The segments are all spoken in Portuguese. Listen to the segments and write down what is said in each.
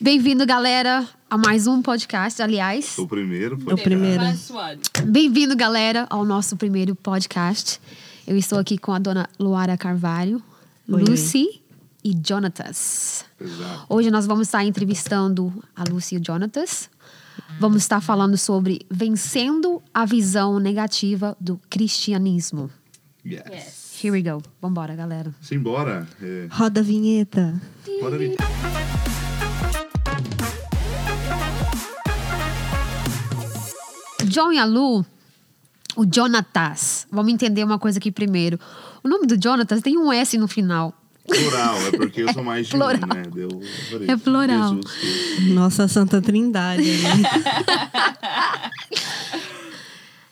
Bem-vindo, galera, a mais um podcast. Aliás, O primeiro O foi. primeiro. Bem-vindo, galera, ao nosso primeiro podcast. Eu estou aqui com a dona Luara Carvalho, Oi, Lucy e Jonatas. Exato. Hoje nós vamos estar entrevistando a Lucy e o Jonatas. Vamos estar falando sobre vencendo a visão negativa do cristianismo. Yes. Yes. Here we go. Vambora, galera. Simbora. É, Roda a vinheta. bora ali. John e a Lu, o Jonatas. Vamos entender uma coisa aqui primeiro. O nome do Jonatas tem um S no final. Plural, é porque eu sou mais de Plural. um, né? Deu. É plural. Jesus. Nossa Santa Trindade. né?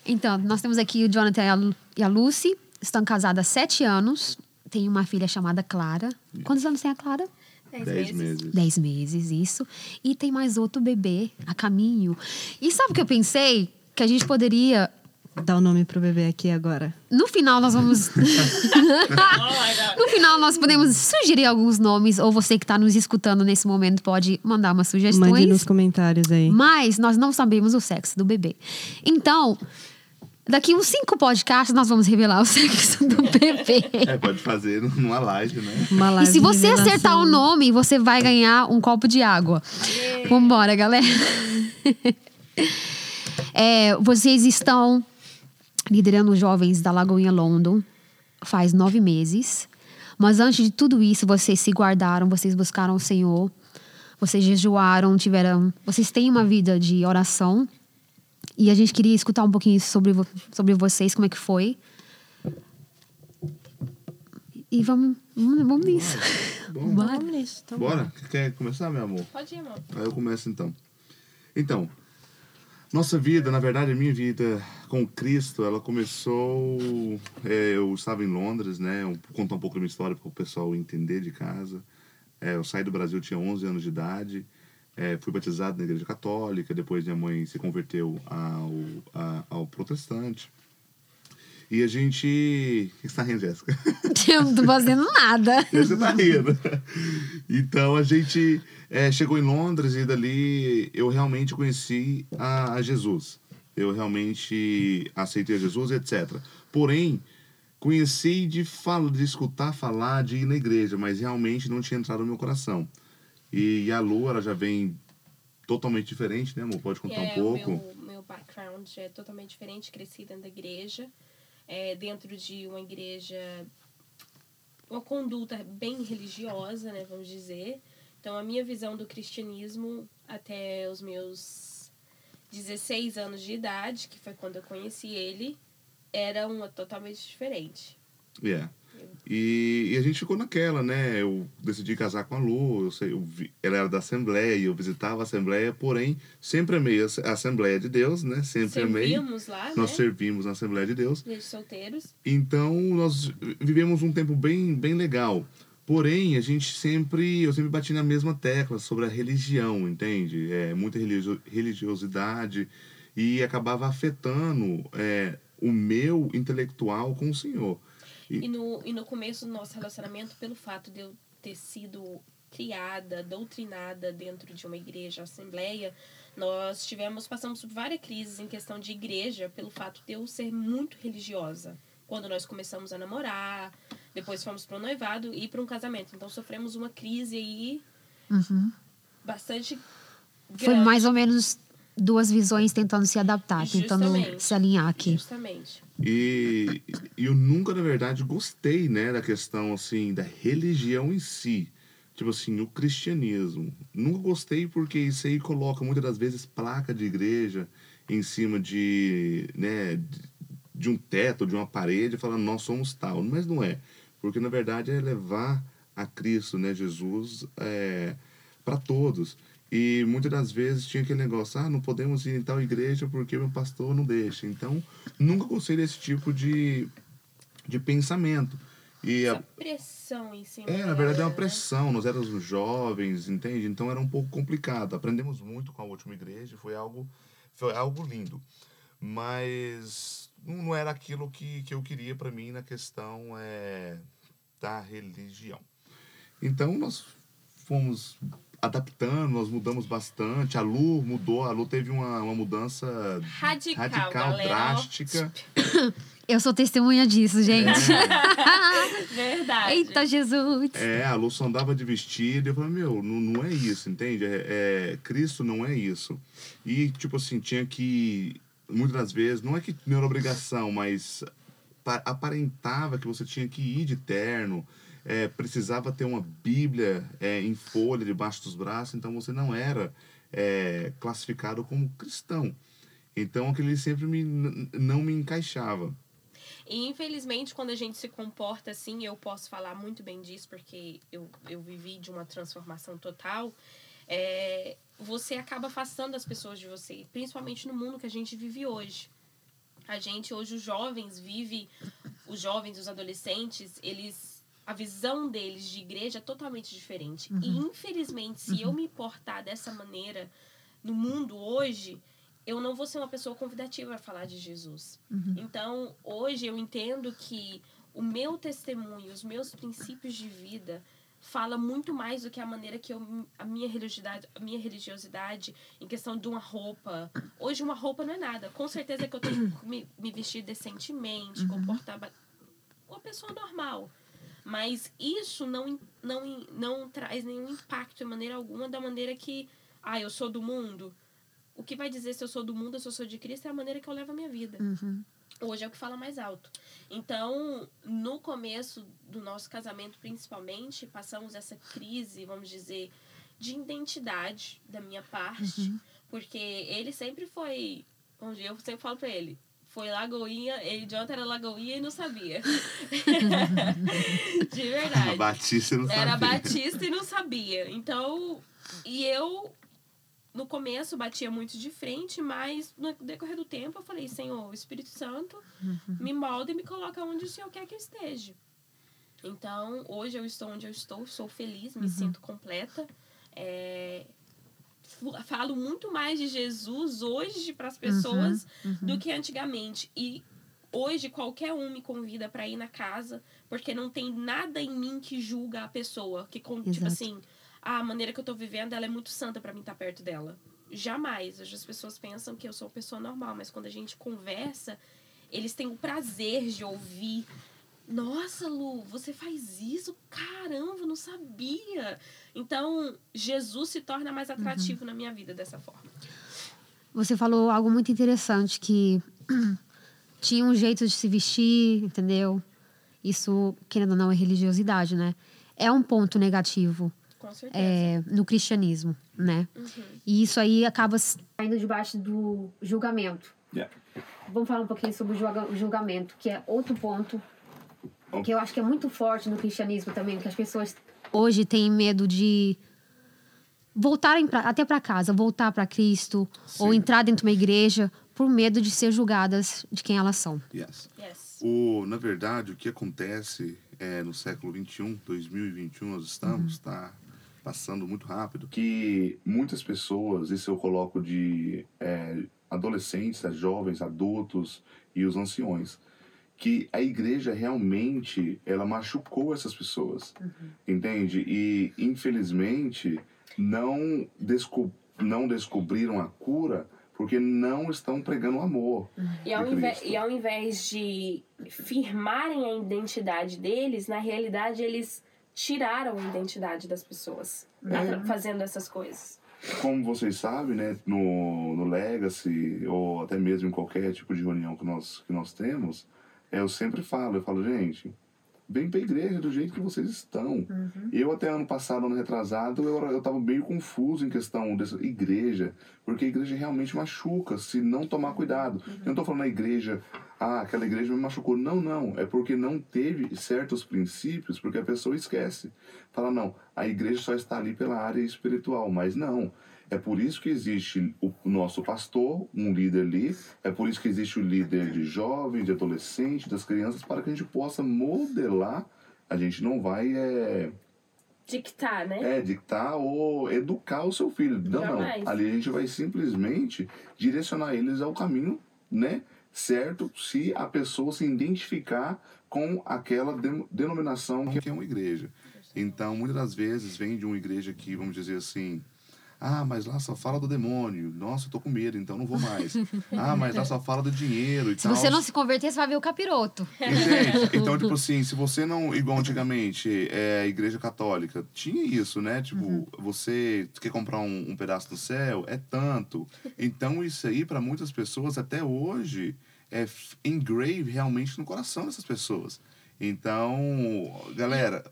Então, nós temos aqui o Jonathan e a Lu- a Lucy. Estão casados há sete anos. Tem uma filha chamada Clara. Quantos anos tem a Clara? Dez meses. Dez meses, isso. E tem mais outro bebê a caminho. E sabe o que eu pensei? Que a gente poderia. Dá o nome pro bebê aqui agora. No final, nós vamos. No final, nós podemos sugerir alguns nomes. Ou você que está nos escutando nesse momento pode mandar umas sugestões. Mande nos comentários aí. Mas nós não sabemos o sexo do bebê. Então, daqui uns cinco podcasts, nós vamos revelar o sexo do bebê. É, pode fazer numa live, né? Uma E live se de você revelação. acertar o nome, você vai ganhar um copo de água. Vambora, galera. É, vocês estão liderando os jovens da Lagoinha London faz nove meses. Mas antes de tudo isso, vocês se guardaram, vocês buscaram o Senhor, vocês jejuaram, tiveram. Vocês têm uma vida de oração. E a gente queria escutar um pouquinho sobre, sobre vocês, como é que foi. E vamos, vamos, vamos nisso. Bom, Bora. Vamos nisso, então. bora. Quer começar, meu amor? Pode ir, amor. Aí eu começo então. Então, nossa vida, na verdade, a minha vida com Cristo, ela começou. é, eu estava em Londres, né? Eu vou contar um pouco da minha história para o pessoal entender de casa. É, eu saí do Brasil, tinha 11 anos de idade. é, fui batizado na igreja católica. Depois, minha mãe se converteu ao, a- ao protestante. E a gente. O que você está rindo, Jéssica? Eu não tô fazendo nada. Você tá rindo. Então a gente é, chegou em Londres e dali eu realmente conheci a, a Jesus. Eu realmente aceitei a Jesus, etc. Porém, conheci de, fala, de escutar falar, de ir na igreja, mas realmente não tinha entrado no meu coração. E, a Lu, ela já vem totalmente diferente, né, amor? Pode contar um É, pouco? O meu, meu background é totalmente diferente. Cresci dentro da igreja. É, dentro de uma igreja... Uma conduta bem religiosa, né? Vamos dizer. Então, a minha visão do cristianismo até os meus 16 anos de idade, que foi quando eu conheci ele, era uma totalmente diferente. Yeah. E, e a gente ficou naquela, né? Eu decidi casar com a Lu, eu sei, eu vi- ela era da Assembleia, eu visitava a Assembleia, porém, sempre amei a Assembleia de Deus, né? Sempre amei. Servíamos lá, Nós né? servimos na Assembleia de Deus. Desde solteiros. Então, nós vivemos um tempo bem, bem legal. Porém, a gente sempre, eu sempre bati na mesma tecla sobre a religião, entende? É, muita religio- religiosidade e acabava afetando é, o meu intelectual com o Senhor. E no, e no começo do nosso relacionamento, pelo fato de eu ter sido criada, doutrinada dentro de uma igreja, assembleia, nós tivemos, passamos por várias crises em questão de igreja, pelo fato de eu ser muito religiosa. Quando nós começamos a namorar, depois fomos para o noivado e para um casamento. Então sofremos uma crise aí bastante Foi grande. mais ou menos duas visões tentando se adaptar, tentando Justamente. se alinhar aqui. Justamente. E, eu nunca, na verdade, gostei, né, da questão, assim, da religião em si. Tipo assim, o cristianismo. Nunca gostei porque isso aí coloca, muitas das vezes, placa de igreja em cima de, né, de- de um teto, de uma parede, falando, nós somos tal. Mas não é. Porque, na verdade, é levar a Cristo, né, Jesus, é, para todos. E muitas das vezes tinha aquele negócio, ah, não podemos ir em tal igreja porque meu pastor não deixa. Então, nunca gostei desse tipo de, de pensamento. E a, Essa pressão em cima. é, na verdade é uma né? pressão, nós éramos jovens, entende? Então era um pouco complicado. Aprendemos muito com a última igreja, foi algo, foi algo lindo. Mas não não era aquilo que, que eu queria para mim na questão é, da religião. Então nós fomos adaptando, nós mudamos bastante. A Lu mudou, a Lu teve uma, uma mudança Radical, radical galera. drástica. Eu sou testemunha disso, gente. Verdade. Eita, Jesus. É, a Lu só andava de vestido. Eu falei, meu, não, não é isso, entende? É, é- Cristo não é isso. E, tipo assim, tinha que. Muitas das vezes, não é que não era obrigação, mas pa- aparentava que você tinha que ir de terno. É, precisava ter uma Bíblia é, em folha debaixo dos braços, então você não era é, classificado como cristão. Então aquele sempre me, não me encaixava. E infelizmente, quando a gente se comporta assim, eu posso falar muito bem disso, porque eu, eu vivi de uma transformação total. é, você acaba afastando as pessoas de você, principalmente no mundo que a gente vive hoje. A gente, hoje, os jovens vive, os jovens, os adolescentes, eles. A visão deles de igreja é totalmente diferente. E infelizmente, se eu me portar dessa maneira no mundo hoje, eu não vou ser uma pessoa convidativa a falar de Jesus. Então, hoje eu entendo que o meu testemunho, os meus princípios de vida fala muito mais do que a maneira que eu a minha religiosidade, a minha religiosidade em questão de uma roupa. Hoje uma roupa não é nada. Com certeza que eu tenho que me, me vestir decentemente, comportar ba- uma pessoa normal. Mas isso não, não, não traz nenhum impacto de maneira alguma da maneira que, ah, eu sou do mundo. O que vai dizer se eu sou do mundo ou se eu sou de Cristo é a maneira que eu levo a minha vida. Hoje é o que fala mais alto. Então, no começo do nosso casamento, principalmente, passamos essa crise, vamos dizer, de identidade da minha parte. Porque ele sempre foi. Vamos dizer, eu sempre falo pra ele. Foi Lagoinha, ele de ontem era Lagoinha e não sabia. de verdade. Batista não Era sabia. batista e não sabia. Então, e eu no começo batia muito de frente, mas no decorrer do tempo eu falei, Senhor, o Espírito Santo me molda e me coloca onde o Senhor quer que eu esteja. Então, hoje eu estou onde eu estou, sou feliz, me sinto completa. É, Falo muito mais de Jesus hoje para as pessoas do que antigamente. E hoje qualquer um me convida para ir na casa, porque não tem nada em mim que julga a pessoa, que tipo assim, "Ah, a maneira que eu tô vivendo, ela é muito santa para mim estar perto dela. Jamais. Hoje as pessoas pensam que eu sou uma pessoa normal, mas quando a gente conversa, eles têm o prazer de ouvir. Nossa, Lu, você faz isso? Caramba, eu não sabia. Então, Jesus se torna mais atrativo na minha vida dessa forma. Você falou algo muito interessante que tinha um jeito de se vestir, entendeu? Isso, querendo ou não, é religiosidade, né? É um ponto negativo Com certeza. é, no cristianismo, né? E isso aí acaba saindo debaixo do julgamento. Yeah. Vamos falar um pouquinho sobre o julgamento, que é outro ponto que eu acho que é muito forte no cristianismo também, que as pessoas hoje têm medo de voltarem pra, até para casa, voltar para Cristo ou Sim. entrar dentro de uma igreja por medo de ser julgadas de quem elas são. Yes. Yes. O, na verdade, o que acontece é, no século XXI, 2021, nós estamos, está passando muito rápido, que muitas pessoas, isso eu coloco de é, adolescentes, jovens, adultos e os anciões, que a igreja realmente, ela machucou essas pessoas, entende? E, infelizmente, não, desco não descobriram a cura porque não estão pregando amor. E ao, invés, e ao invés de firmarem a identidade deles, na realidade eles tiraram a identidade das pessoas atra- fazendo essas coisas. Como vocês sabem, né, no, no Legacy, ou até mesmo em qualquer tipo de reunião que nós, que nós temos, é, eu sempre falo, eu falo, gente, vem pra igreja do jeito que vocês estão. Eu até ano passado, ano retrasado, eu, eu tava meio confuso em questão dessa igreja, porque a igreja realmente machuca se não tomar cuidado. Eu não tô falando a igreja, ah, aquela igreja me machucou. Não, não, é porque não teve certos princípios, porque a pessoa esquece. Fala, não, a igreja só está ali pela área espiritual, mas não. É por isso que existe o nosso pastor, um líder ali, é por isso que existe o líder de jovens, de adolescentes, das crianças, para que a gente possa modelar. A gente não vai é, Dictar, né? é, dictar ou educar o seu filho. Não, Jamais. não. Ali a gente vai simplesmente direcionar eles ao caminho, né? Certo, se a pessoa se identificar com aquela de- denominação que é uma igreja. Então, muitas das vezes, vem de uma igreja que, vamos dizer assim, ah, mas lá só fala do demônio. Nossa, eu tô com medo, então não vou mais. Ah, mas lá só fala do dinheiro e Se tal. você não se converter, você vai ver o capiroto. Entende? Então, tipo assim, se você não, igual antigamente, é, a igreja católica, tinha isso, né? Tipo, você quer comprar um, um pedaço do céu, é tanto. Então, isso aí, para muitas pessoas, até hoje, é engrave realmente no coração dessas pessoas. Então, galera,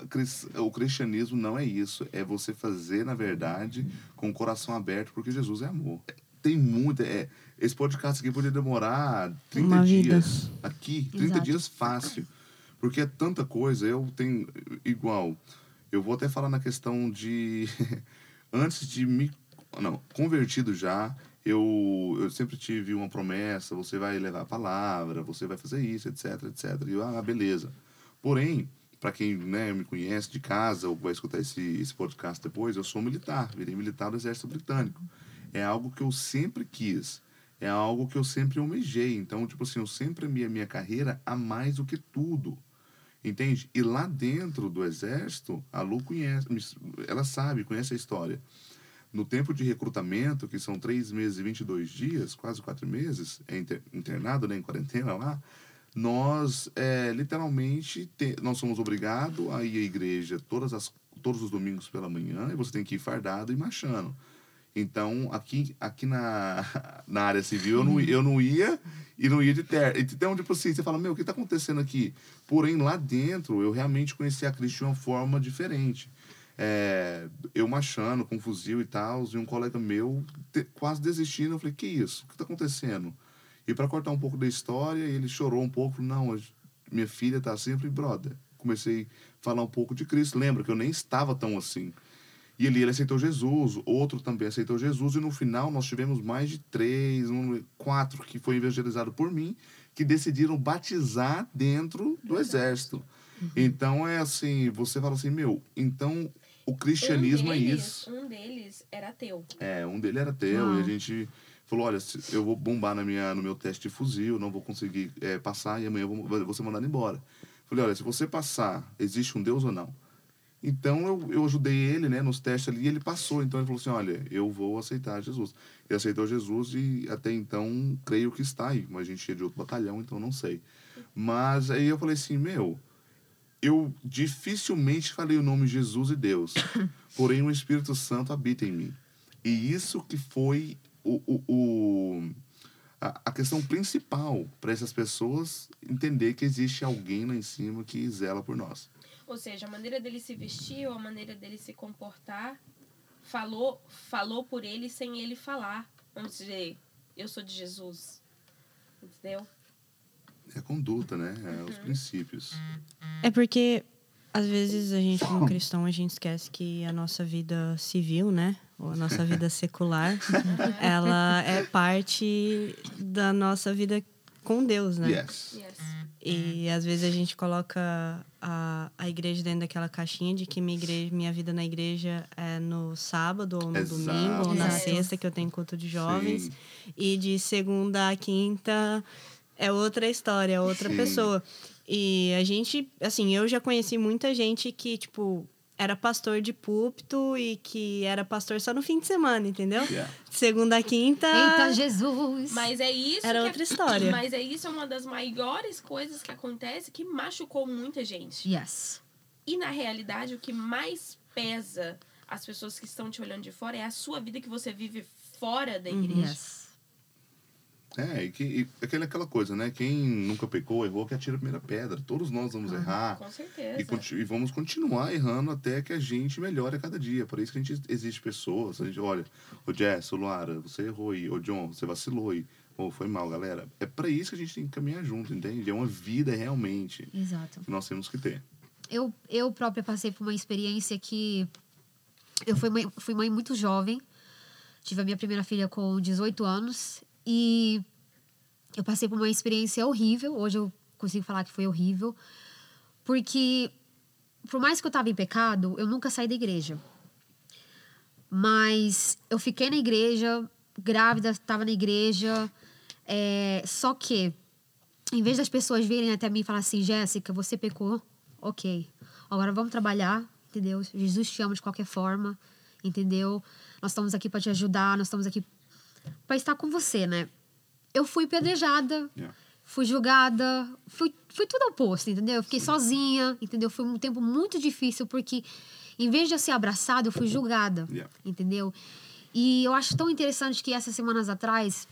o cristianismo não é isso. É você fazer, na verdade, com o coração aberto, porque Jesus é amor. Tem muita. É, esse podcast aqui poderia demorar 30 Uma vida. dias. Aqui, 30 Exato. dias fácil. Porque é tanta coisa. Eu tenho. Igual. Eu vou até falar na questão de. antes de me. Não, convertido já. Eu, eu sempre tive uma promessa, você vai levar a palavra, você vai fazer isso, etc, etc. E eu, ah, beleza. Porém, para quem né, me conhece de casa ou vai escutar esse, esse podcast depois, eu sou militar, virei militar do Exército Britânico. É algo que eu sempre quis, é algo que eu sempre almejei. Então, tipo assim, eu sempre amei a minha carreira a mais do que tudo. Entende? E lá dentro do Exército, a Lu conhece, ela sabe, conhece a história. No tempo de recrutamento, que são três meses e 22 dias, quase quatro meses, é inter- internado, né, em quarentena lá, nós é, literalmente te- nós somos obrigados a ir à igreja todas as, todos os domingos pela manhã e você tem que ir fardado e marchando. Então, aqui, aqui na, na área civil, eu não, eu não ia e não ia de terno. Então, tipo assim, você fala, meu, o que está acontecendo aqui? Porém, lá dentro, eu realmente conheci a Cristo de uma forma diferente. É, eu marchando com fuzil e tal, e um colega meu te- quase desistindo. Eu falei, que isso? O que está acontecendo? E para cortar um pouco da história, ele chorou um pouco. Não, minha filha tá assim. Eu falei, brother. Comecei a falar um pouco de Cristo. Lembra que eu nem estava tão assim. E ali ele aceitou Jesus, outro também aceitou Jesus, e no final nós tivemos mais de três, um, quatro que foi evangelizado por mim, que decidiram batizar dentro do exército. Então é assim, você fala assim, meu, então o cristianismo um é deles, isso. Um deles era ateu. É, um dele era teu, Ah. e a gente falou, olha, eu vou bombar na minha, no meu teste de fuzil, não vou conseguir é, passar, e amanhã eu vou, vou ser mandado embora. Falei, olha, se você passar, existe um Deus ou não? Então eu, eu ajudei ele, né, nos testes ali, e ele passou. Então ele falou assim: olha, eu vou aceitar Jesus. Ele aceitou Jesus e até então creio que está aí. Mas a gente é de outro batalhão, então não sei. Mas aí eu falei assim: meu, eu dificilmente falei o nome Jesus e Deus, porém o Espírito Santo habita em mim. E isso que foi o, o, o- a, a questão principal para essas pessoas entender que existe alguém lá em cima que zela por nós. Ou seja, a maneira dele se vestir ou a maneira dele se comportar falou, falou por ele sem ele falar. Vamos dizer, eu sou de Jesus. Entendeu? É a conduta, né? É os princípios. É porque, às vezes, a gente, como cristão, a gente esquece que a nossa vida civil, né? Ou a nossa vida secular, ela é parte da nossa vida com Deus, né? Yes. Yes. E às vezes a gente coloca a, a igreja dentro daquela caixinha de que minha, igreja, minha vida na igreja é no sábado, ou no Exato. domingo, ou na sexta, que eu tenho culto de jovens. Sim. E de segunda a quinta é outra história, é outra Sim. pessoa. E a gente, assim, eu já conheci muita gente que, tipo, era pastor de púlpito e que era pastor só no fim de semana, entendeu? Yeah. Segunda a quinta. Eita, Jesus! Mas é isso Era que outra é, história. Mas é isso é uma das maiores coisas que acontece que machucou muita gente. Yes. E na realidade, o que mais pesa as pessoas que estão te olhando de fora é a sua vida que você vive fora da igreja. Yes. É, e, que, e aquela, aquela coisa, né? Quem nunca pecou, errou, que atira a primeira pedra. Todos nós vamos errar. Com certeza. E, e vamos continuar errando até que a gente melhore a cada dia. Por isso que a gente existe pessoas. A gente olha, ô Jess, ô Luara, você errou aí. Ô John, você vacilou aí. Ô, foi mal, galera. É para isso que a gente tem que caminhar junto, entende? É uma vida realmente Exato. que nós temos que ter. Eu, eu própria passei por uma experiência que. Eu fui mãe, fui mãe muito jovem. Tive a minha primeira filha com 18 anos. E eu passei por uma experiência horrível. Hoje eu consigo falar que foi horrível. Porque, por mais que eu estava em pecado, eu nunca saí da igreja. Mas eu fiquei na igreja, grávida, estava na igreja. é, só que, em vez das pessoas virem até mim e falar assim, Jéssica, você pecou, ok. Agora vamos trabalhar, entendeu? Jesus te ama de qualquer forma, entendeu? Nós estamos aqui para te ajudar, nós estamos aqui para estar com você, né? Eu fui pedrejada, Yeah. fui julgada, fui, fui tudo oposto, entendeu? Eu fiquei sozinha, entendeu? Foi um tempo muito difícil, porque em vez de eu ser abraçada, eu fui julgada, Yeah. entendeu? E eu acho tão interessante que essas semanas atrás,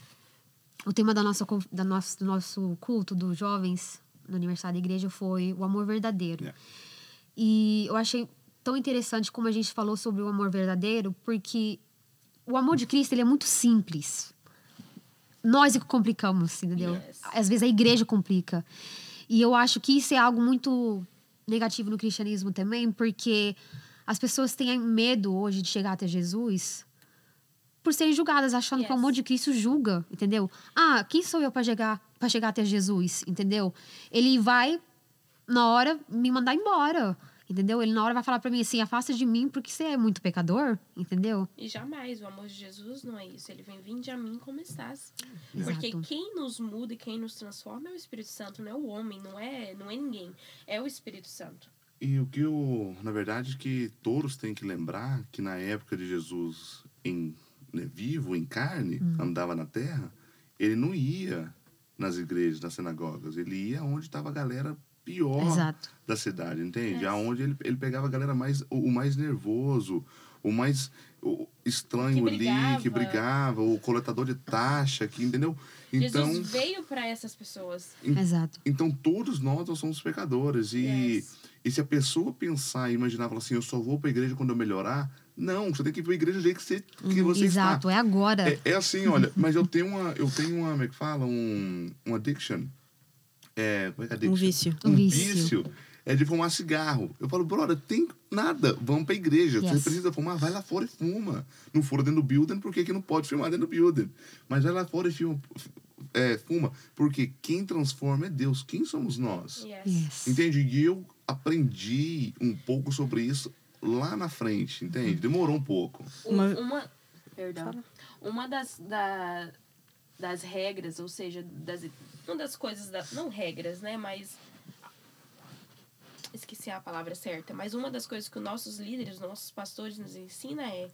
o tema da nossa, da nosso, do nosso culto dos jovens no aniversário da igreja foi o amor verdadeiro. Yeah. E eu achei tão interessante como a gente falou sobre o amor verdadeiro, porque o amor de Cristo ele é muito simples. Nós é que complicamos, entendeu? Yes. Às vezes a igreja complica. E eu acho que isso é algo muito negativo no cristianismo também, porque as pessoas têm medo hoje de chegar até Jesus por serem julgadas, achando que o Yes. amor de Cristo julga, entendeu? Ah, quem sou eu para chegar, para chegar até Jesus, entendeu? Ele vai na hora me mandar embora, entendeu? Ele na hora vai falar para mim assim: "Afasta de mim porque você é muito pecador", entendeu? E jamais, o amor de Jesus não é isso. Ele vem, vinde a mim como estás. Exato. Porque quem nos muda e quem nos transforma é o Espírito Santo, não é o homem, não é, não é ninguém. É o Espírito Santo. E o que eu, na verdade, que todos têm que lembrar que na época de Jesus em né, vivo, em carne, Hum. andava na terra, ele não ia nas igrejas, nas sinagogas, ele ia onde estava a galera pior Exato. da cidade, entende? Yes. Aonde ele, ele pegava a galera mais o, o mais nervoso, o mais o estranho Que ali, que brigava. o coletador de taxa, que entendeu? Então, Jesus veio para essas pessoas. Exato. então todos nós, nós somos pecadores e Yes. e se a pessoa pensar e imaginar, falar assim, eu só vou pra igreja quando eu melhorar, não, você tem que ir pra igreja do jeito que você, que você Exato, está. é agora. É, é assim, olha, mas eu tenho uma, eu tenho uma, como é que fala? Um, um addiction. É, como é que é? Um vício. Um Um vício. vício. É de fumar cigarro. Eu falo, brother, tem nada. Vamos pra igreja. Você Yes. precisa fumar, vai lá fora e fuma. Não fura dentro do building, por que, que não pode filmar dentro do building? Mas vai lá fora e filma, é, fuma. Porque quem transforma é Deus. Quem somos nós? Yes. Yes. Entende? E eu aprendi um pouco sobre isso lá na frente, entende? Demorou um pouco. Uma, Uma- uma, perdão. Uma das, da, das regras, ou seja, das, uma das coisas, da, não regras, né, mas esqueci a palavra certa, mas uma das coisas que os nossos líderes, os nossos pastores nos ensina é,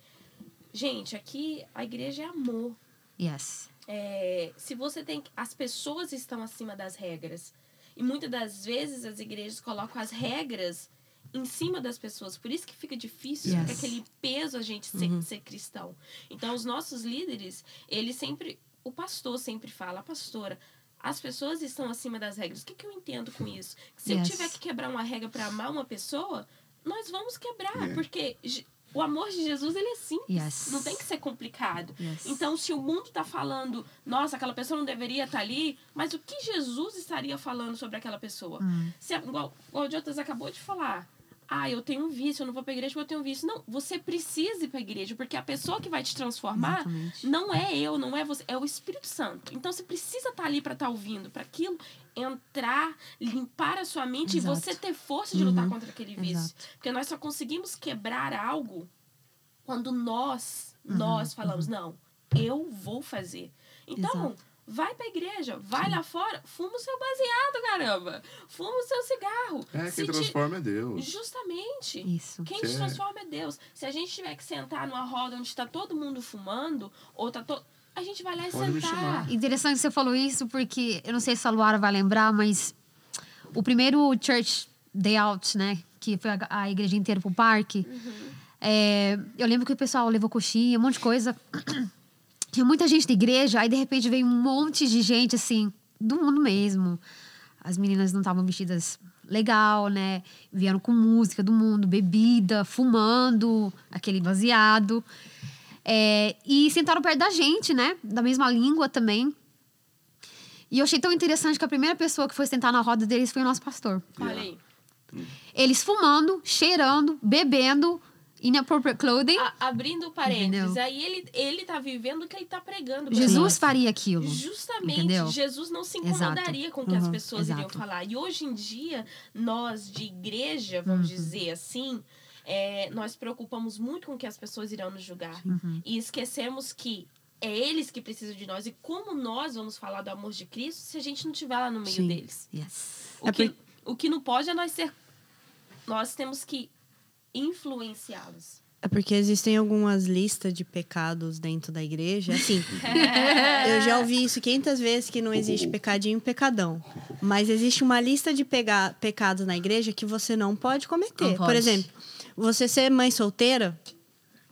gente, aqui a igreja é amor. Yes. É, se você tem as pessoas estão acima das regras e muitas das vezes as igrejas colocam as regras em cima das pessoas por isso que fica difícil Yes. fica aquele peso a gente ser, ser cristão então os nossos líderes eles sempre o pastor sempre fala a pastora as pessoas estão acima das regras o que, que eu entendo com isso se eu Yes. tiver que quebrar uma regra para amar uma pessoa nós vamos quebrar Yeah. porque Je- o amor de Jesus ele é simples Yes. não tem que ser complicado Yes. então, se o mundo está falando, nossa, aquela pessoa não deveria estar ali, mas o que Jesus estaria falando sobre aquela pessoa? Hum. Se, igual, igual o Jotas acabou de falar. Ah, eu tenho um vício, eu não vou pra igreja porque eu tenho um vício. Não, você precisa ir pra igreja, porque a pessoa que vai te transformar Exatamente. não é eu, não é você, é o Espírito Santo. Então você precisa estar ali para estar ouvindo, para aquilo entrar, limpar a sua mente Exato. e você ter força de lutar Uhum. contra aquele vício. Exato. Porque nós só conseguimos quebrar algo quando nós, Uhum, nós falamos, não, eu vou fazer. Então, Exato. Vai pra igreja, vai lá fora, fuma o seu baseado, caramba. Fuma o seu cigarro. É, Se quem te- transforma é Deus. Justamente. Isso. Quem te Cê- transforma é Deus. Se a gente tiver que sentar numa roda onde está todo mundo fumando, ou tá todo. A gente vai lá e Pode sentar. Interessante que você falou isso, porque eu não sei se a Luara vai lembrar, mas o primeiro church day out, né? Que foi a, a igreja inteira pro parque. é, eu lembro que o pessoal levou coxinha, um monte de coisa. Tinha muita gente da igreja, aí de repente veio um monte de gente, assim, do mundo mesmo. As meninas não estavam vestidas legal, né? Vieram com música do mundo, bebida, fumando, aquele baseado. É, e sentaram perto da gente, né? Da mesma língua também. E eu achei tão interessante que a primeira pessoa que foi sentar na roda deles foi o nosso pastor. Olha aí. Eles fumando, cheirando, bebendo, inappropriate clothing. A- abrindo parênteses, Entendeu? aí ele, ele tá vivendo o que ele tá pregando. Jesus nós. faria aquilo. Justamente, Entendeu? Jesus não se Exato. incomodaria com o que as Uhum, pessoas iriam exato. falar. E hoje em dia, nós de igreja, vamos Uhum. dizer assim, é, nós preocupamos muito com o que as pessoas irão nos julgar. Uhum. E esquecemos que é eles que precisam de nós. E como nós vamos falar do amor de Cristo se a gente não estiver lá no meio Sim. deles? Yes. O, É que, por- o que não pode é nós ser. Nós temos que influenciá-los. É porque existem algumas listas de pecados dentro da igreja. Assim, eu já ouvi isso 500 vezes que não existe pecadinho e pecadão. Mas existe uma lista de pega- pecados na igreja que você não pode cometer. Não Por pode. exemplo, você ser mãe solteira,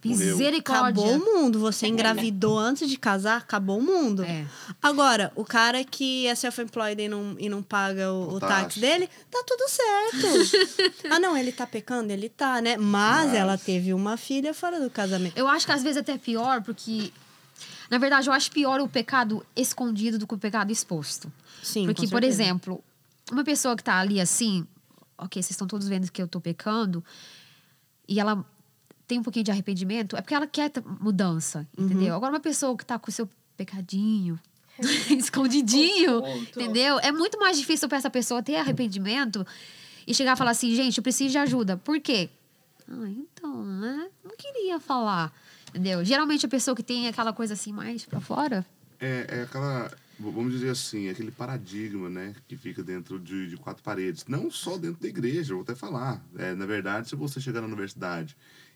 Misericórdia. acabou o mundo. Você engravidou antes de casar, acabou o mundo. É. Agora, o cara que é self-employed e não, e não paga o, O táxi dele, tá tudo certo. ah, não, ele tá pecando? Ele tá, né? Mas, Mas- ela teve uma filha fora do casamento. Eu acho que às vezes até é pior, porque. Na verdade, eu acho pior o pecado escondido do que o pecado exposto. Sim, Porque, com por exemplo, uma pessoa que tá ali assim, ok, vocês estão todos vendo que eu tô pecando, e ela tem um pouquinho de arrependimento, é porque ela quer mudança, Uhum. entendeu? Agora, uma pessoa que tá com o seu pecadinho, escondidinho, Oculto. entendeu? É muito mais difícil para essa pessoa ter arrependimento e chegar a falar assim, gente, eu preciso de ajuda. Por quê? Ah, então, né? Não queria falar, entendeu? Geralmente a pessoa que tem aquela coisa assim mais pra fora, É, é aquela, vamos dizer assim, aquele paradigma, né, que fica dentro de, de quatro paredes. Não só dentro da igreja, eu vou até falar. É, na verdade, se você chegar na universidade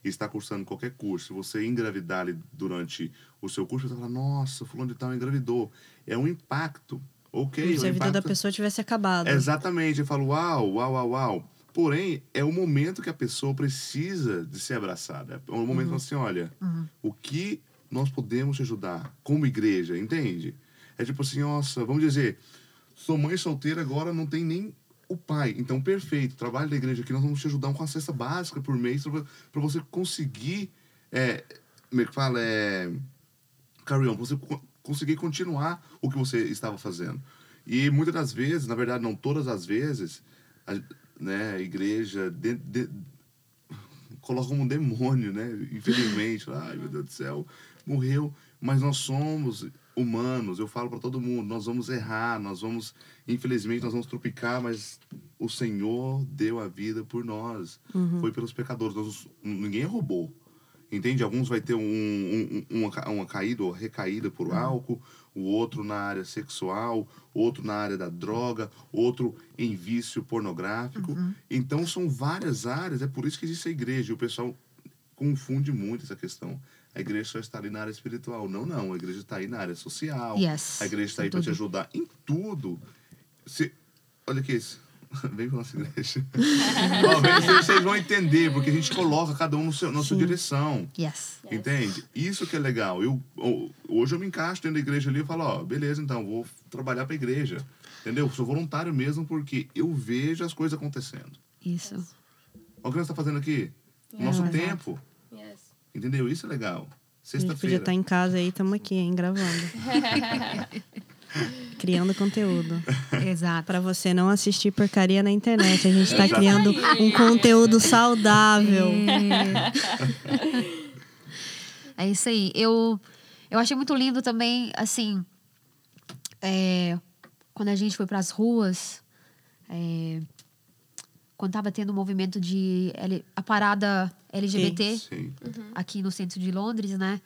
está cursando qualquer curso, se você engravidar ali durante o seu curso, você vai falar, nossa, fulano de tal engravidou. É um impacto, ok? Como se um a vida da pessoa tivesse acabado. Exatamente, eu falo, uau, uau, uau, uau. Porém, é o momento que a pessoa precisa de ser abraçada. É o momento que assim, olha, o que nós podemos te ajudar como igreja, entende? É tipo assim, nossa, vamos dizer, sou mãe solteira agora, não tem nem o pai. Então, perfeito, trabalho da igreja aqui, nós vamos te ajudar com uma cesta básica por mês para você conseguir, é, como é que fala, é, carry on, você co- conseguir continuar o que você estava fazendo. E muitas das vezes, na verdade, não todas as vezes, a, né, a igreja de, de- coloca um demônio, né? Infelizmente, ai meu Deus do céu, morreu. Mas nós somos humanos, eu falo para todo mundo, nós vamos errar, nós vamos, infelizmente, nós vamos tropicar, mas o Senhor deu a vida por nós. Foi pelos pecadores, nós, ninguém roubou. Entende? Alguns vai ter um, um- um- uma, uma caída ou recaída por álcool, o outro na área sexual, outro na área da droga, outro em vício pornográfico. Então são várias áreas, é por isso que existe a igreja. E o pessoal confunde muito essa questão. A igreja só está ali na área espiritual. Não, não. A igreja está aí na área social. Yes, A igreja está aí para te ajudar em tudo. Se, olha aqui isso. Vem para nossa igreja. Ó, vem, vocês, vão entender, porque a gente coloca cada um no seu, na sua direção. yes. Entende? Isso que é legal. Eu, hoje eu me encaixo dentro da igreja ali e falo, ó, beleza, então, vou trabalhar para a igreja. Entendeu? Sou voluntário mesmo porque eu vejo as coisas acontecendo. Isso. Olha o que nós estamos fazendo aqui. Nosso exato. tempo. Entendeu? Isso é legal. A gente podia Sexta-feira. estar em casa aí, estamos aqui, hein, gravando. Criando conteúdo. Exato. Pra você não assistir porcaria na internet. A gente tá Exato. criando um conteúdo saudável. É isso aí. Eu, eu achei muito lindo também, assim, é, quando a gente foi para as ruas, é, quando tava tendo o movimento de L- a parada LGBT Sim. aqui no centro de Londres, né?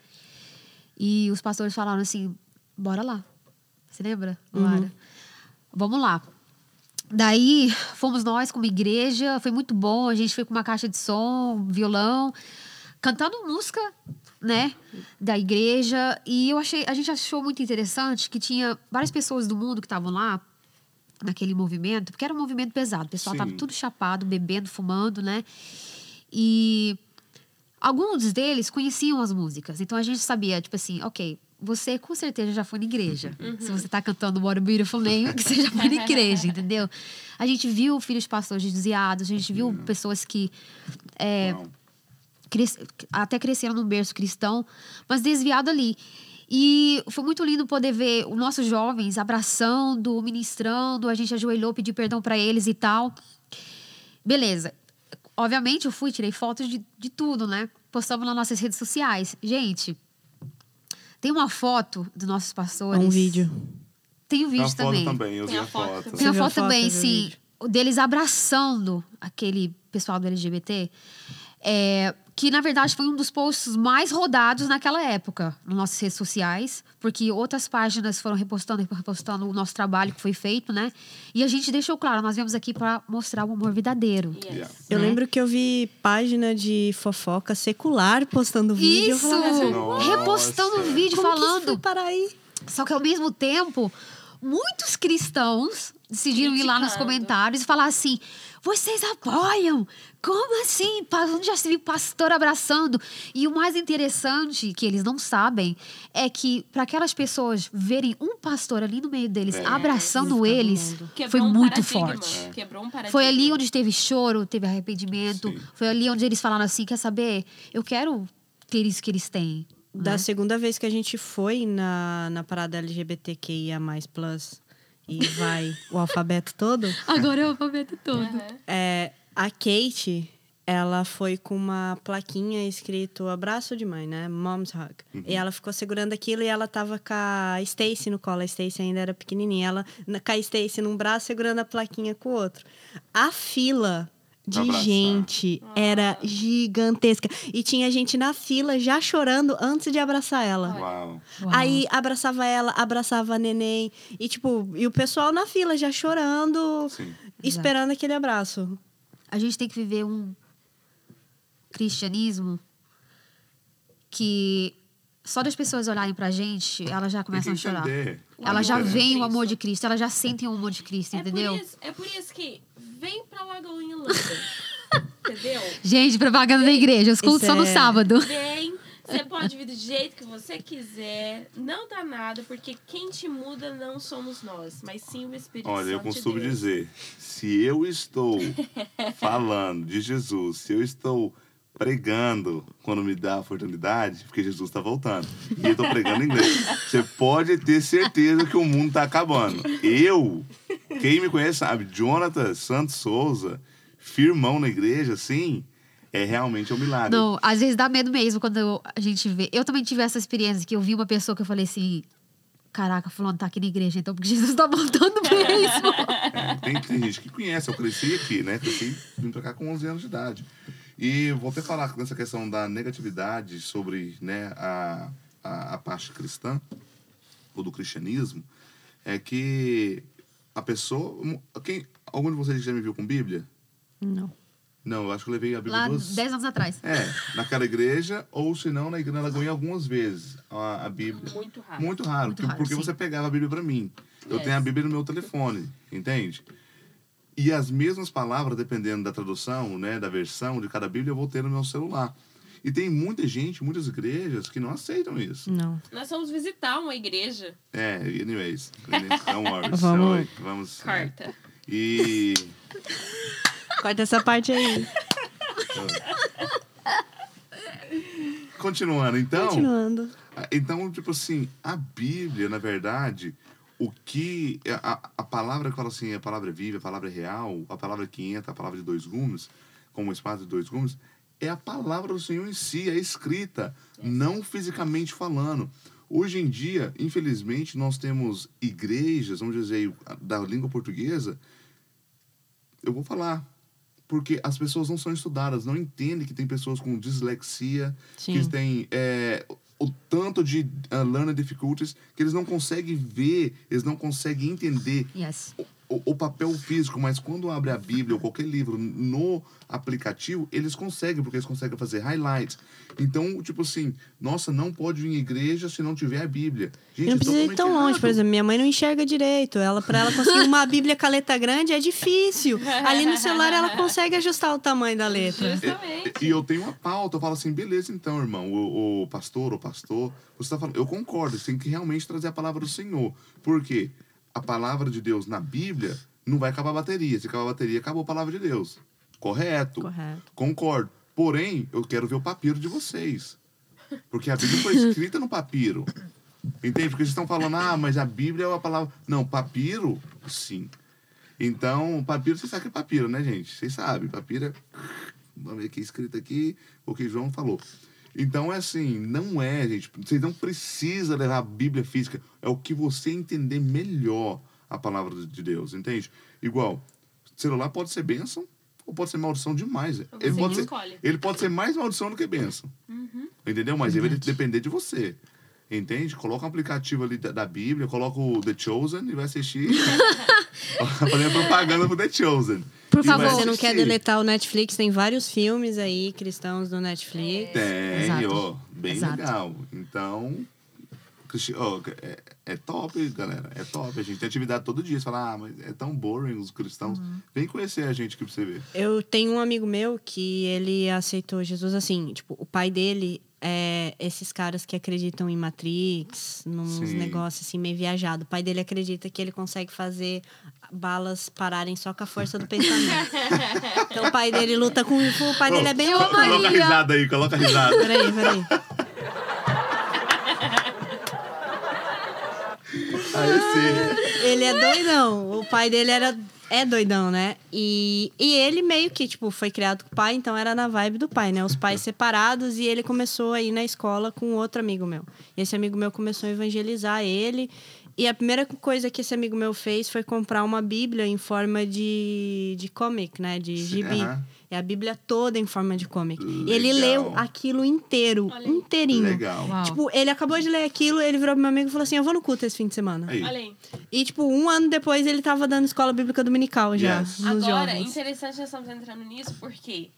E os pastores falaram assim: bora lá. Você lembra, Lara? Vamos lá. Daí fomos nós como igreja, foi muito bom. A gente foi com uma caixa de som, violão, cantando música, né, da igreja. E eu achei, a gente achou muito interessante que tinha várias pessoas do mundo que estavam lá naquele movimento, porque era um movimento pesado. O pessoal Sim. tava tudo chapado, bebendo, fumando, né? E alguns deles conheciam as músicas. Então a gente sabia, tipo assim, ok, você com certeza já foi na igreja. Se você tá cantando What a Beautiful Name, que você já foi na igreja, entendeu? A gente viu filhos de pastores desviados, a gente viu pessoas que é, cres- até cresceram num berço cristão, mas desviado ali. E foi muito lindo poder ver os nossos jovens abraçando, ministrando, a gente ajoelhou, pediu perdão para eles e tal. Beleza. Obviamente, eu fui, tirei fotos de, de tudo, né? Postamos nas nossas redes sociais. Gente, tem uma foto dos nossos pastores. Um vídeo. Tem um Tem vídeo a foto também. também, eu Tem vi a foto. Tem a foto também, o sim, vídeo. deles abraçando aquele pessoal do LGBT. É, que na verdade foi um dos posts mais rodados naquela época nas nossas redes sociais, porque outras páginas foram repostando, repostando o nosso trabalho que foi feito, né? E a gente deixou claro, nós viemos aqui para mostrar o amor verdadeiro. Yes. Yeah. Eu né? lembro que eu vi página de fofoca secular postando vídeo. Isso! Nossa. Repostando vídeo como que isso falando. foi para aí? Só que ao mesmo tempo, muitos cristãos decidiram ir lá nos Criticando. comentários e falar assim: vocês apoiam? Como assim? Onde já se viu pastor abraçando? E o mais interessante que eles não sabem é que para aquelas pessoas verem um pastor ali no meio deles É. abraçando Isso, eles, foi um muito forte. Quebrou um. Foi ali onde teve choro, teve arrependimento. Sim. Foi ali onde eles falaram assim: quer saber? Eu quero ter isso que eles têm. Da né? segunda vez que a gente foi na, na parada LGBTQIA+, plus, e vai o alfabeto todo, Agora é o alfabeto todo. Aham. é, a Kate, ela foi com uma plaquinha escrito abraço de mãe, né? Mom's hug. E ela ficou segurando aquilo e ela tava com a Stacy no colo. A Stacy ainda era pequenininha. Ela na- com a Stacy num braço segurando a plaquinha com o outro. A fila de abraçar. gente era gigantesca. E tinha gente na fila já chorando antes de abraçar ela. Uau. Uau. Aí abraçava ela, abraçava a neném. E, tipo, e o pessoal na fila já chorando, Sim. esperando aquele abraço. A gente tem que viver um cristianismo que só das pessoas olharem pra gente, elas já começam a chorar. Elas já veem o amor de Cristo, elas já sentem o amor de Cristo, É entendeu? por, isso, é por isso que vem pra Lagoinha London. entendeu? Gente, propaganda da igreja, os cultos são no é- sábado. Vem, você pode vir do jeito que você quiser. Não dá nada, porque quem te muda não somos nós, mas sim o Espírito Olha, eu Santo de costumo Deus. dizer, se eu estou falando de Jesus, se eu estou pregando quando me dá a oportunidade, porque Jesus está voltando, e eu estou pregando em inglês, você pode ter certeza que o mundo está acabando. Eu, quem me conhece sabe, Jonathan Santos Souza, firmão na igreja, assim, é realmente um milagre. Não, às vezes dá medo mesmo quando eu- a gente vê. Eu também tive essa experiência que eu vi uma pessoa que eu falei assim: Caraca, fulano tá aqui na igreja, então porque Jesus tá voltando mesmo. É, tem, tem gente que conhece, eu cresci aqui, né? Cresci, vim pra cá com 11 anos de idade. E vou até falar nessa questão da negatividade sobre né, a, a, a parte cristã, ou do cristianismo, é que a pessoa... Quem, algum de vocês já me viu com Bíblia? Não. Não, eu acho que eu levei a Bíblia Lá duas... 10 anos atrás. É, naquela igreja, ou se não, na igreja Lagoinha algumas vezes, a, a Bíblia. Muito raro. Muito raro, Muito porque, raro, porque você pegava a Bíblia pra mim. Eu Yes. tenho a Bíblia no meu telefone, entende? E as mesmas palavras, dependendo da tradução, né, da versão de cada Bíblia, eu vou ter no meu celular. E tem muita gente, muitas igrejas que não aceitam isso. Não. Nós fomos visitar uma igreja. É, anyways, don't worry. Vamos- so, vamos Carta. E Corta essa parte aí. continuando, então. Continuando. Então, tipo assim, a Bíblia, na verdade, o que. A, a palavra que fala assim, a palavra é viva, a palavra é real, a palavra que entra, a palavra de dois gumes, como espada de dois gumes, é a palavra do Senhor em si, é escrita, não fisicamente falando. Hoje em dia, infelizmente, nós temos igrejas, vamos dizer, da língua portuguesa. Eu vou falar. Porque as pessoas não são estudadas, não entendem que tem pessoas com dislexia, que Sim. têm é, o tanto de uh, learning difficulties que eles não conseguem ver, eles não conseguem entender Yes. O, o papel físico, mas quando abre a Bíblia ou qualquer livro no aplicativo, eles conseguem, porque eles conseguem fazer highlights. Então, tipo assim, nossa, não pode ir em igreja se não tiver a Bíblia. Gente, E não é precisa ir tão longe, errado. por exemplo, minha mãe não enxerga direito. Ela, para ela conseguir uma Bíblia com a letra grande é difícil. Ali no celular ela consegue ajustar o tamanho da letra. Justamente. E eu tenho uma pauta, eu falo assim, beleza então, irmão, o, o pastor, o pastor, você tá falando, eu concordo, você tem que realmente trazer a palavra do Senhor. Por quê? A palavra de Deus na Bíblia não vai acabar a bateria. Se acabar a bateria, acabou a palavra de Deus. Correto. Correto. Concordo. Porém, eu quero ver o papiro de vocês. Porque a Bíblia foi escrita no papiro. Entende? Porque vocês estão falando, ah, mas a Bíblia é a palavra. Não, papiro, sim. Então, papiro, vocês sabem que é papiro, né, gente? Vocês sabem, papiro é. Vamos ver aqui, escrito aqui, o que João falou. Então, é assim, não é, gente. Vocês não precisam levar a Bíblia física. É o que você entender melhor a palavra de Deus, entende? Igual, celular pode ser bênção ou pode ser maldição demais. Você Ele pode, ser, escolhe. ele pode ser mais maldição do que bênção. Entendeu? Mas ele vai depender de você. Entende? Coloca um aplicativo ali da, da Bíblia, coloca o The Chosen e vai assistir. Fazendo propaganda pro The Chosen. Por E favor. Você não quer deletar o Netflix, tem vários filmes aí cristãos do Netflix. Tem, ó. Bem Exato. legal. Então, ó, é, é top, galera. É top. A gente tem atividade todo dia. Você fala, ah, mas é tão boring os cristãos. Uhum. Vem conhecer a gente aqui pra você ver. Eu tenho um amigo meu que ele aceitou Jesus assim, tipo, o pai dele é esses caras que acreditam em Matrix, nos Sim. negócios assim meio viajado. O pai dele acredita que ele consegue fazer balas pararem só com a força do pensamento. então o pai dele luta com o pai dele é bem Coloca a risada aí, coloca a risada. Peraí, peraí. Aí sim. Ele é doidão. O pai dele era é doidão, né? E, e ele meio que, tipo, foi criado com o pai, então era na vibe do pai, né? Os pais separados e ele começou a ir na escola com outro amigo meu. E esse amigo meu começou a evangelizar ele. E a primeira coisa que esse amigo meu fez foi comprar uma Bíblia em forma de, de comic, né? De gibi. aham. É a Bíblia toda em forma de comic. E ele Legal. leu aquilo inteiro, Olha inteirinho. Legal. Uau. Tipo, ele acabou de ler aquilo, ele virou pro meu amigo e falou assim: Eu vou no culto esse fim de semana. Aí. Olha aí. E, tipo, um ano depois ele tava dando escola bíblica dominical já. Yes. Nos Agora, jovens. interessante nós estamos entrando nisso porque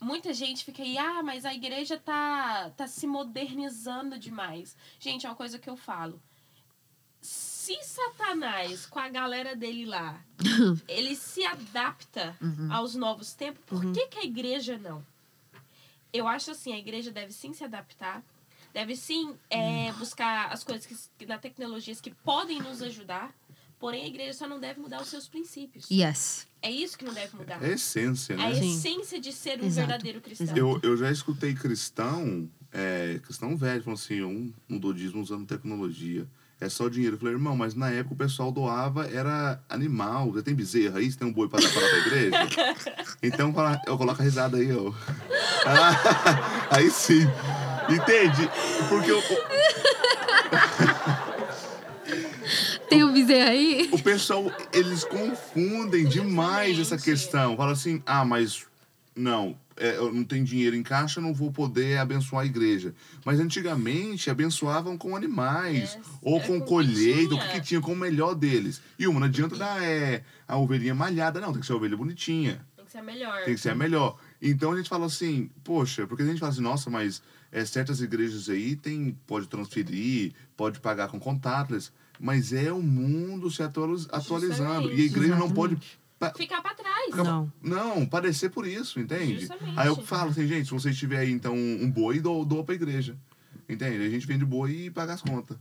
muita gente fica aí, ah, mas a igreja tá, tá se modernizando demais. Gente, é uma coisa que eu falo. Se Satanás, com a galera dele lá, ele se adapta aos novos tempos, por que, que a igreja não? Eu acho assim, a igreja deve sim se adaptar, deve sim é, buscar as coisas que, que, na tecnologias que podem nos ajudar, porém a igreja só não deve mudar os seus princípios. Yes. É isso que não deve mudar. É a essência, A né? Sim. essência de ser um Exato. verdadeiro cristão. Eu, eu já escutei cristão, é, cristão velho, falando assim, um mudou dízimo usando tecnologia. É só dinheiro. Eu falei, irmão, mas na época o pessoal doava, era animal. Você tem bezerra aí? Você tem um boi pra dar para a igreja? Então eu coloco a risada aí, ó. Ah, aí sim. Entende? Porque o, Tem um bezerro aí? o pessoal, eles confundem demais essa questão. Fala assim, ah, mas não, é, eu não tenho dinheiro em caixa, eu não vou poder abençoar a igreja. Mas antigamente abençoavam com animais, Yes. ou com que colheita, o tinha. que tinha com o melhor deles. E uma, não adianta dar é, a ovelhinha malhada, não, tem que ser a ovelha bonitinha. Tem que ser melhor. Tem que ser a melhor. Então a gente fala assim, poxa, porque a gente fala assim, nossa, mas é, certas igrejas aí tem, pode transferir, pode pagar com contactless, mas é o mundo se atualiz- atualizando. E a igreja não pode. Pa- Ficar pra trás. Não. Não, padecer por isso, entende? Justamente. Aí eu falo assim, gente, se vocês tiver aí então um boi, doa, doa pra igreja. Entende? A gente vende boi e paga as contas.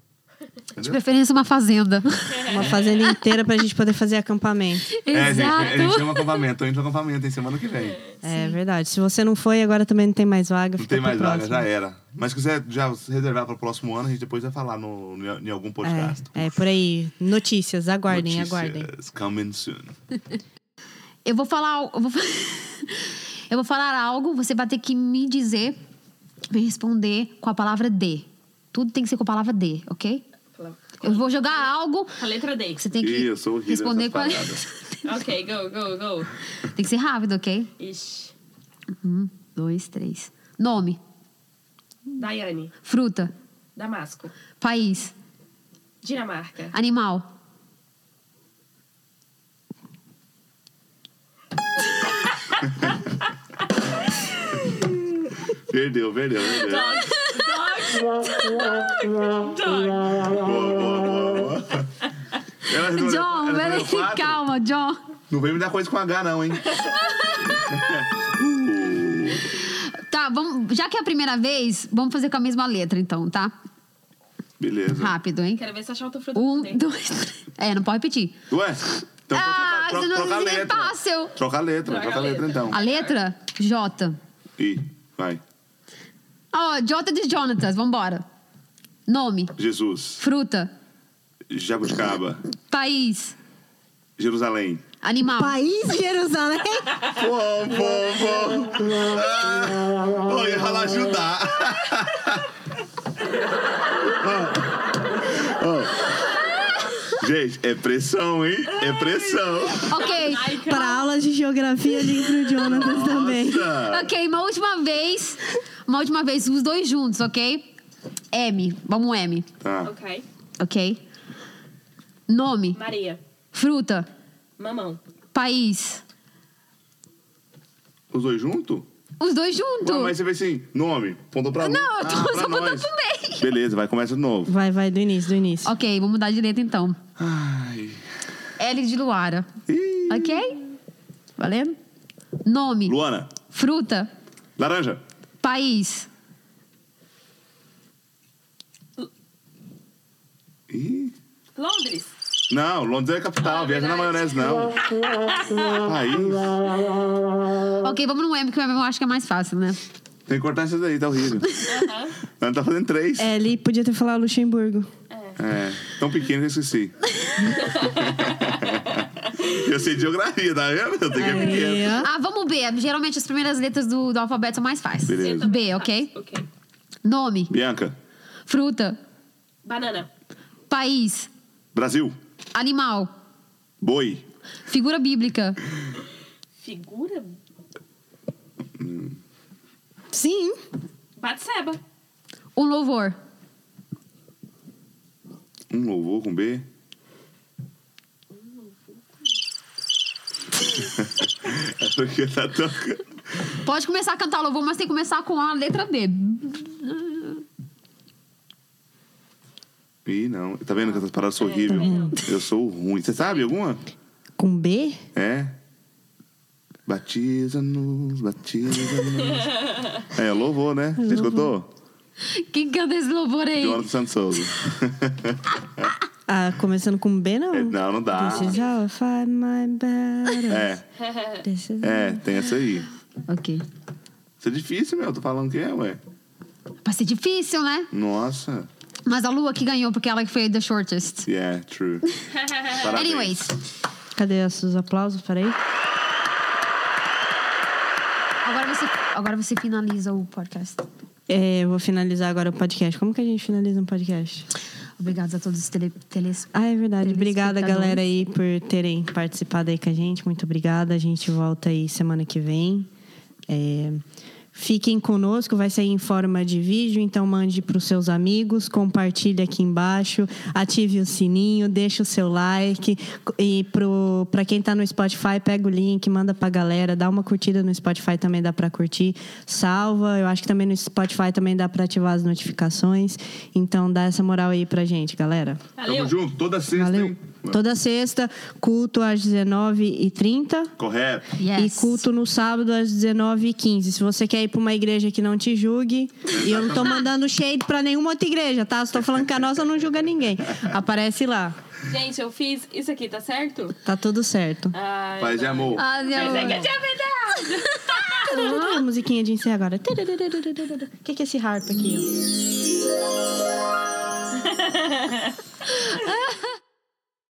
De preferência, uma fazenda. Uma fazenda inteira pra gente poder fazer acampamento. É, gente, a gente tem um acampamento, a gente tem um acampamento em semana que vem. É verdade. Se você não foi, agora também não tem mais vaga. Não tem mais vaga, próximo. já era. Mas se quiser já se reservar para o próximo ano, a gente depois vai falar no, no- em algum podcast. É, é, por aí. Notícias, aguardem, Notícias aguardem. Coming soon. Eu vou falar. al- Eu vou, eu vou falar algo, você vai ter que me dizer, me responder com a palavra de. Tudo tem que ser com a palavra de, ok? Eu vou jogar algo, A letra D. você tem que horrível responder com a... paradas. Ok, go, go, go. Tem que ser rápido, ok? Ixi. Um, dois, três. Nome, Daiane. fruta, Damasco. país, Dinamarca. animal, Perdeu, perdeu, perdeu. Boa, boa, boa, John, peraí, calma, John. Não vem me dar coisa com H, não, hein? Tá, vamos, já que é a primeira vez, vamos fazer com a mesma letra, então, tá? Beleza. Rápido, hein? Quero ver se achar outra fruta. Um, que tem. dois, três. É, não pode repetir. Ué? Então Ah, troca, você não troca a letra. fácil. Troca a letra, Troca troca a letra, letra. então. A letra? J. Ih, vai. Ó, J de Jonatas, vambora. Nome, Jesus, fruta, Jabuticaba, país, Jerusalém. animal. País Jerusalém? Pô, pô, pô. Ah, Ô, ia falar ajudar. Ó, ó. Gente, é pressão, hein? É pressão. Ok. Ai, Para aulas de geografia, ligue pro Jonathan também. Nossa. Ok, uma última vez. Uma última vez, os dois juntos, ok? M. Vamos M. Tá. Ok. Ok? Nome. Maria. Fruta. Mamão. País. Os dois juntos? Os dois juntos. Ué, mas você vê assim, nome, pontou pra Não, eu tô ah, só botando pro meio. Beleza, vai, começa de novo. Vai, vai, do início, do início. Ok, vamos mudar de letra então. Ai. L de Luara. Ih. Ok? Valendo? Nome. Luana, Fruta. laranja, País. Ih. Londres. Não, Londres é a capital, Ah, viaja na maionese, não. País. Ok, vamos no M, que o M eu acho que é mais fácil, né? Tem que cortar isso daí, tá horrível. Aham. Nós tá fazendo três. É, L podia ter falado Luxemburgo. tão pequeno que eu esqueci. eu sei de geografia, tá vendo? Eu tenho que é ó. Ah, vamos B. Geralmente as primeiras letras do, do alfabeto são mais fáceis. Beleza. B, ok? Ok. Nome. Bianca, Fruta. Banana. País. Brasil, Animal. boi, Figura bíblica. Figura. Sim. Batseba. Um louvor. um louvor com B. porque tá tocando. Pode começar a cantar louvor, mas tem que começar com a letra B. Ih, não. Tá vendo que essas paradas são horríveis? Eu sou ruim. Você sabe alguma? Com B? É. Batiza-nos, batiza-nos. É, louvor, né? Você escutou? Quem canta esse louvor aí? Jonathan Santos Souza. Ah, começando com B, não? Não, não dá. This is how I fight my battles. É, This is- é, tem essa aí. Ok. Isso é difícil, meu. Tô falando que é, ué. Vai ser difícil, né? Nossa. Mas a Lua que ganhou, porque ela que foi the shortest. Yeah, true. Parabéns. Anyways, Cadê os seus aplausos? Peraí. agora você, agora você finaliza o podcast. É, eu vou finalizar agora o podcast. Como que a gente finaliza um podcast? Obrigados a todos os tele, teles... Ah, é verdade. Obrigada, galera, aí, por terem participado aí com a gente. Muito obrigada. A gente volta aí semana que vem. É, Fiquem conosco, vai sair em forma de vídeo, então mande para os seus amigos, compartilhe aqui embaixo, ative o sininho, deixa o seu like. E para quem está no Spotify, pega o link, manda para a galera, dá uma curtida no Spotify também dá para curtir. Salva, eu acho que também no Spotify também dá para ativar as notificações. Então dá essa moral aí pra gente, galera. Valeu. Tamo junto, toda sexta, Valeu. hein? Toda sexta, culto às 19h30. Correto. Yes. E culto no sábado às 19h15. Se você quer ir pra uma igreja que não te julgue, e eu não tô mandando shade pra nenhuma outra igreja, tá? Tô falando que a nossa não julga ninguém. Aparece lá. Gente, eu fiz isso aqui, tá certo? Tá tudo certo. Ai, Paz e não. amor. Ah, Mas é que eu não. tinha verdade. A musiquinha de encerrar agora. O que, que é esse harp aqui? ó?